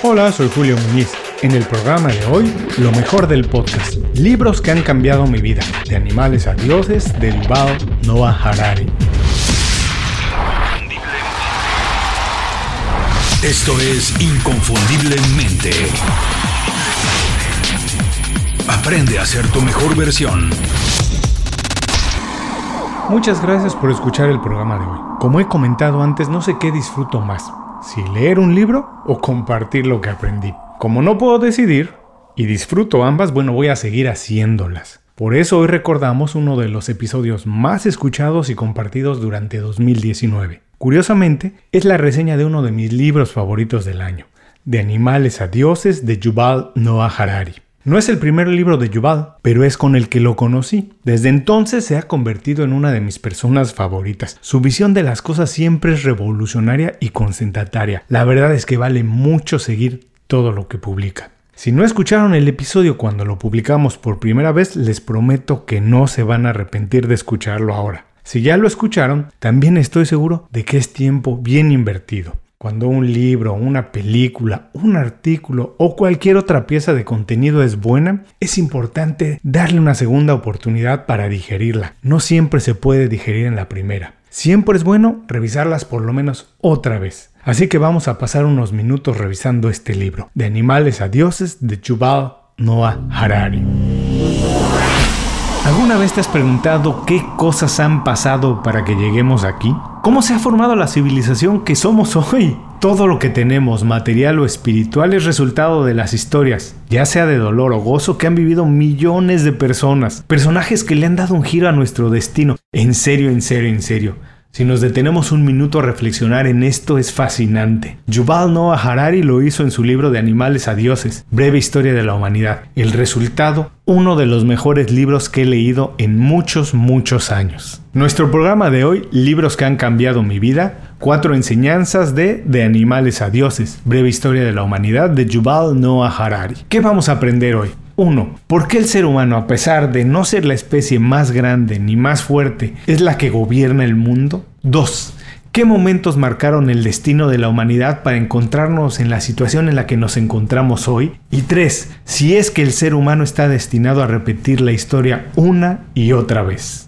Hola, soy Julio Muñiz. En el programa de hoy, lo mejor del podcast. Libros que han cambiado mi vida. De animales a dioses, de Yuval Noah Harari. Esto es Inconfundiblemente. Aprende a ser tu mejor versión. Muchas gracias por escuchar el programa de hoy. Como he comentado antes, no sé qué disfruto más, si leer un libro o compartir lo que aprendí. Como no puedo decidir y disfruto ambas, bueno, voy a seguir haciéndolas. Por eso hoy recordamos uno de los episodios más escuchados y compartidos durante 2019. Curiosamente, es la reseña de uno de mis libros favoritos del año, De animales a dioses de Yuval Noah Harari. No es el primer libro de Yuval, pero es con el que lo conocí. Desde entonces se ha convertido en una de mis personas favoritas. Su visión de las cosas siempre es revolucionaria y concentrataria. La verdad es que vale mucho seguir todo lo que publica. Si no escucharon el episodio cuando lo publicamos por primera vez, les prometo que no se van a arrepentir de escucharlo ahora. Si ya lo escucharon, también estoy seguro de que es tiempo bien invertido. Cuando un libro, una película, un artículo o cualquier otra pieza de contenido es buena, es importante darle una segunda oportunidad para digerirla. No siempre se puede digerir en la primera. Siempre es bueno revisarlas por lo menos otra vez. Así que vamos a pasar unos minutos revisando este libro, De animales a dioses, de Yuval Noah Harari. ¿Alguna vez te has preguntado qué cosas han pasado para que lleguemos aquí? ¿Cómo se ha formado la civilización que somos hoy? Todo lo que tenemos, material o espiritual, es resultado de las historias, ya sea de dolor o gozo, que han vivido millones de personas. Personajes que le han dado un giro a nuestro destino. En serio, en serio, en serio. Si nos detenemos un minuto a reflexionar en esto es fascinante. Yuval Noah Harari lo hizo en su libro de Animales a Dioses, Breve Historia de la Humanidad. El resultado, uno de los mejores libros que he leído en muchos, muchos años. Nuestro programa de hoy, Libros que han cambiado mi vida, cuatro enseñanzas de De Animales a Dioses, Breve Historia de la Humanidad de Yuval Noah Harari. ¿Qué vamos a aprender hoy? 1. ¿Por qué el ser humano, a pesar de no ser la especie más grande ni más fuerte, es la que gobierna el mundo? 2. ¿Qué momentos marcaron el destino de la humanidad para encontrarnos en la situación en la que nos encontramos hoy? Y 3. Si es que el ser humano está destinado a repetir la historia una y otra vez.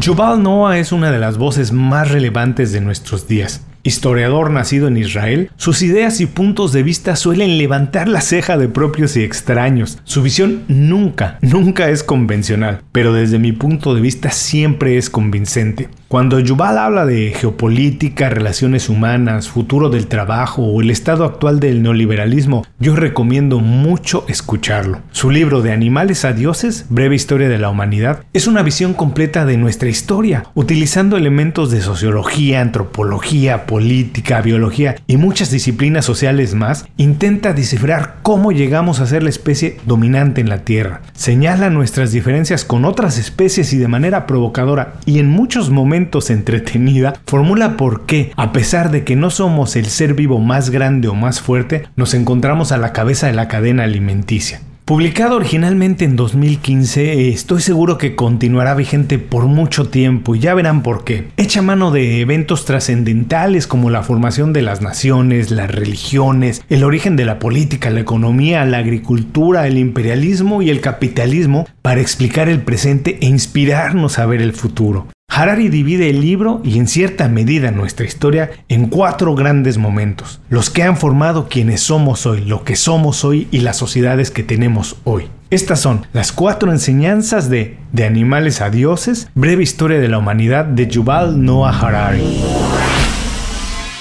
Yuval Noah es una de las voces más relevantes de nuestros días. Historiador nacido en Israel, sus ideas y puntos de vista suelen levantar la ceja de propios y extraños. Su visión nunca, nunca es convencional, pero desde mi punto de vista siempre es convincente. Cuando Yuval habla de geopolítica, relaciones humanas, futuro del trabajo o el estado actual del neoliberalismo, yo recomiendo mucho escucharlo. Su libro de Animales a Dioses, Breve Historia de la Humanidad, es una visión completa de nuestra historia, utilizando elementos de sociología, antropología, política, biología y muchas disciplinas sociales más, intenta descifrar cómo llegamos a ser la especie dominante en la Tierra. Señala nuestras diferencias con otras especies y de manera provocadora y en muchos momentos entretenida, formula por qué, a pesar de que no somos el ser vivo más grande o más fuerte, nos encontramos a la cabeza de la cadena alimenticia. Publicado originalmente en 2015, estoy seguro que continuará vigente por mucho tiempo y ya verán por qué. Echa mano de eventos trascendentales como la formación de las naciones, las religiones, el origen de la política, la economía, la agricultura, el imperialismo y el capitalismo para explicar el presente e inspirarnos a ver el futuro. Harari divide el libro y en cierta medida nuestra historia en cuatro grandes momentos, los que han formado quienes somos hoy, lo que somos hoy y las sociedades que tenemos hoy. Estas son las cuatro enseñanzas de De animales a dioses, breve historia de la humanidad de Yuval Noah Harari.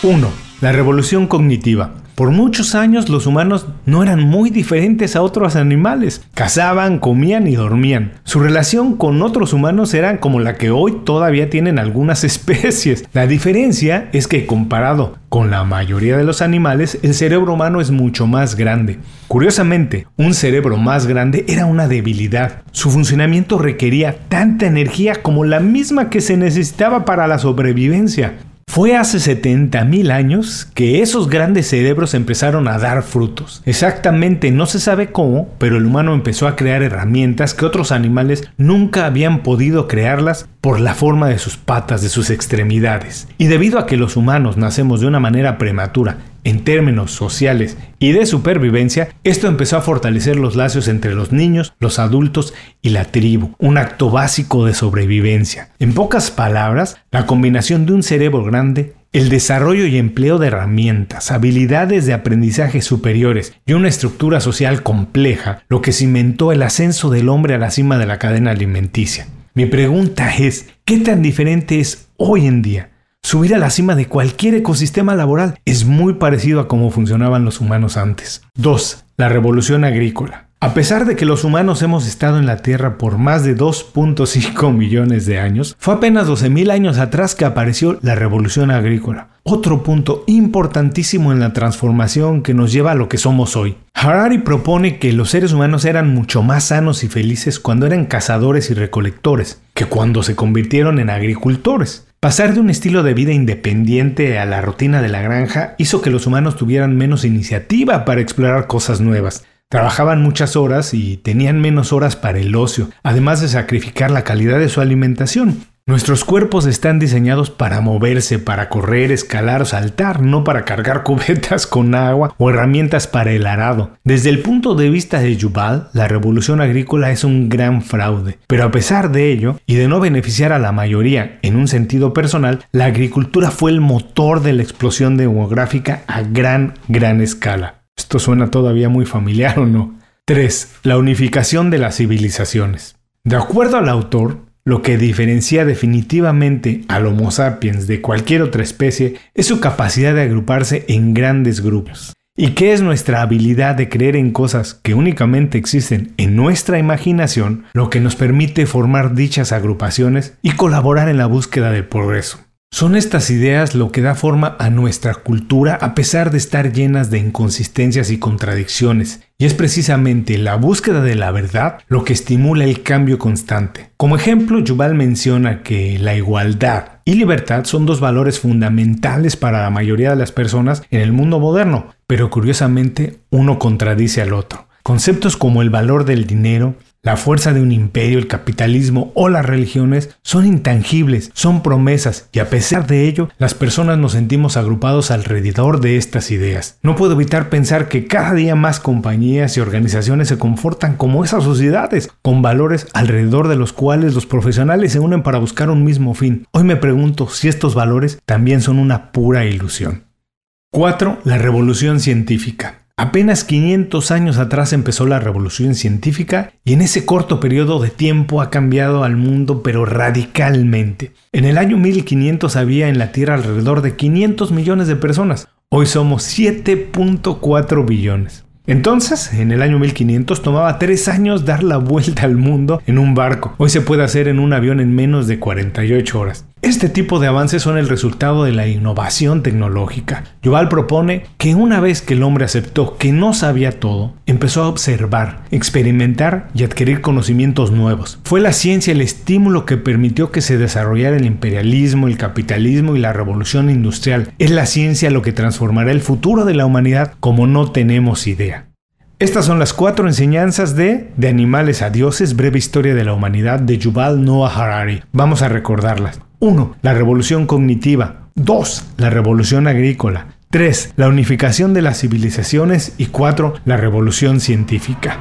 1. La revolución cognitiva. Por muchos años los humanos no eran muy diferentes a otros animales. Cazaban, comían y dormían. Su relación con otros humanos era como la que hoy todavía tienen algunas especies. La diferencia es que comparado con la mayoría de los animales, el cerebro humano es mucho más grande. Curiosamente, un cerebro más grande era una debilidad. Su funcionamiento requería tanta energía como la misma que se necesitaba para la sobrevivencia. Fue hace 70.000 años que esos grandes cerebros empezaron a dar frutos. Exactamente no se sabe cómo, pero el humano empezó a crear herramientas que otros animales nunca habían podido crearlas por la forma de sus patas, de sus extremidades. Y debido a que los humanos nacemos de una manera prematura en términos sociales y de supervivencia, esto empezó a fortalecer los lazos entre los niños, los adultos y la tribu, un acto básico de sobrevivencia. En pocas palabras, la combinación de un cerebro grande, el desarrollo y empleo de herramientas, habilidades de aprendizaje superiores y una estructura social compleja, lo que cimentó el ascenso del hombre a la cima de la cadena alimenticia. Mi pregunta es, ¿qué tan diferente es hoy en día Subir a la cima de cualquier ecosistema laboral es muy parecido a cómo funcionaban los humanos antes. 2. La revolución agrícola. A pesar de que los humanos hemos estado en la Tierra por más de 2.5 millones de años, fue apenas 12.000 años atrás que apareció la revolución agrícola. Otro punto importantísimo en la transformación que nos lleva a lo que somos hoy. Harari propone que los seres humanos eran mucho más sanos y felices cuando eran cazadores y recolectores que cuando se convirtieron en agricultores. Pasar de un estilo de vida independiente a la rutina de la granja hizo que los humanos tuvieran menos iniciativa para explorar cosas nuevas. Trabajaban muchas horas y tenían menos horas para el ocio, además de sacrificar la calidad de su alimentación. Nuestros cuerpos están diseñados para moverse, para correr, escalar saltar, no para cargar cubetas con agua o herramientas para el arado. Desde el punto de vista de Yuval, la revolución agrícola es un gran fraude. Pero a pesar de ello, y de no beneficiar a la mayoría en un sentido personal, la agricultura fue el motor de la explosión demográfica a gran, gran escala. Esto suena todavía muy familiar o no. 3. La unificación de las civilizaciones. De acuerdo al autor, lo que diferencia definitivamente al Homo sapiens de cualquier otra especie es su capacidad de agruparse en grandes grupos. ¿Y qué es nuestra habilidad de creer en cosas que únicamente existen en nuestra imaginación, lo que nos permite formar dichas agrupaciones y colaborar en la búsqueda del progreso? Son estas ideas lo que da forma a nuestra cultura a pesar de estar llenas de inconsistencias y contradicciones, y es precisamente la búsqueda de la verdad lo que estimula el cambio constante. Como ejemplo, Yuval menciona que la igualdad y libertad son dos valores fundamentales para la mayoría de las personas en el mundo moderno, pero curiosamente uno contradice al otro. Conceptos como el valor del dinero, la fuerza de un imperio, el capitalismo o las religiones son intangibles, son promesas y a pesar de ello, las personas nos sentimos agrupados alrededor de estas ideas. No puedo evitar pensar que cada día más compañías y organizaciones se comportan como esas sociedades, con valores alrededor de los cuales los profesionales se unen para buscar un mismo fin. Hoy me pregunto si estos valores también son una pura ilusión. 4. La revolución científica. Apenas 500 años atrás empezó la revolución científica y en ese corto periodo de tiempo ha cambiado al mundo pero radicalmente. En el año 1500 había en la Tierra alrededor de 500 millones de personas. Hoy somos 7.4 billones. Entonces, en el año 1500 tomaba 3 años dar la vuelta al mundo en un barco. Hoy se puede hacer en un avión en menos de 48 horas. Este tipo de avances son el resultado de la innovación tecnológica. Yuval propone que una vez que el hombre aceptó que no sabía todo, empezó a observar, experimentar y adquirir conocimientos nuevos. Fue la ciencia el estímulo que permitió que se desarrollara el imperialismo, el capitalismo y la revolución industrial. Es la ciencia lo que transformará el futuro de la humanidad como no tenemos idea. Estas son las cuatro enseñanzas de De animales a dioses, breve historia de la humanidad de Yuval Noah Harari. Vamos a recordarlas. 1. La revolución cognitiva. 2. La revolución agrícola. 3. La unificación de las civilizaciones. Y 4. La revolución científica.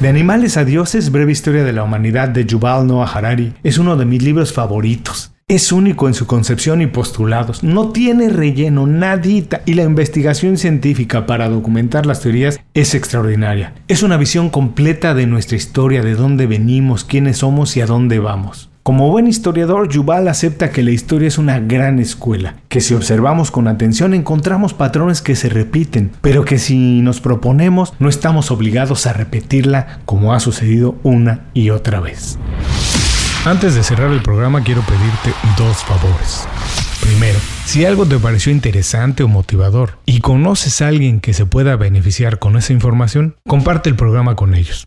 De animales a dioses, breve historia de la humanidad de Yuval Noah Harari es uno de mis libros favoritos. Es único en su concepción y postulados, no tiene relleno, nadita, y la investigación científica para documentar las teorías es extraordinaria. Es una visión completa de nuestra historia, de dónde venimos, quiénes somos y a dónde vamos. Como buen historiador, Yuval acepta que la historia es una gran escuela, que si observamos con atención encontramos patrones que se repiten, pero que si nos proponemos no estamos obligados a repetirla como ha sucedido una y otra vez. Antes de cerrar el programa quiero pedirte dos favores. Primero, si algo te pareció interesante o motivador y conoces a alguien que se pueda beneficiar con esa información, comparte el programa con ellos.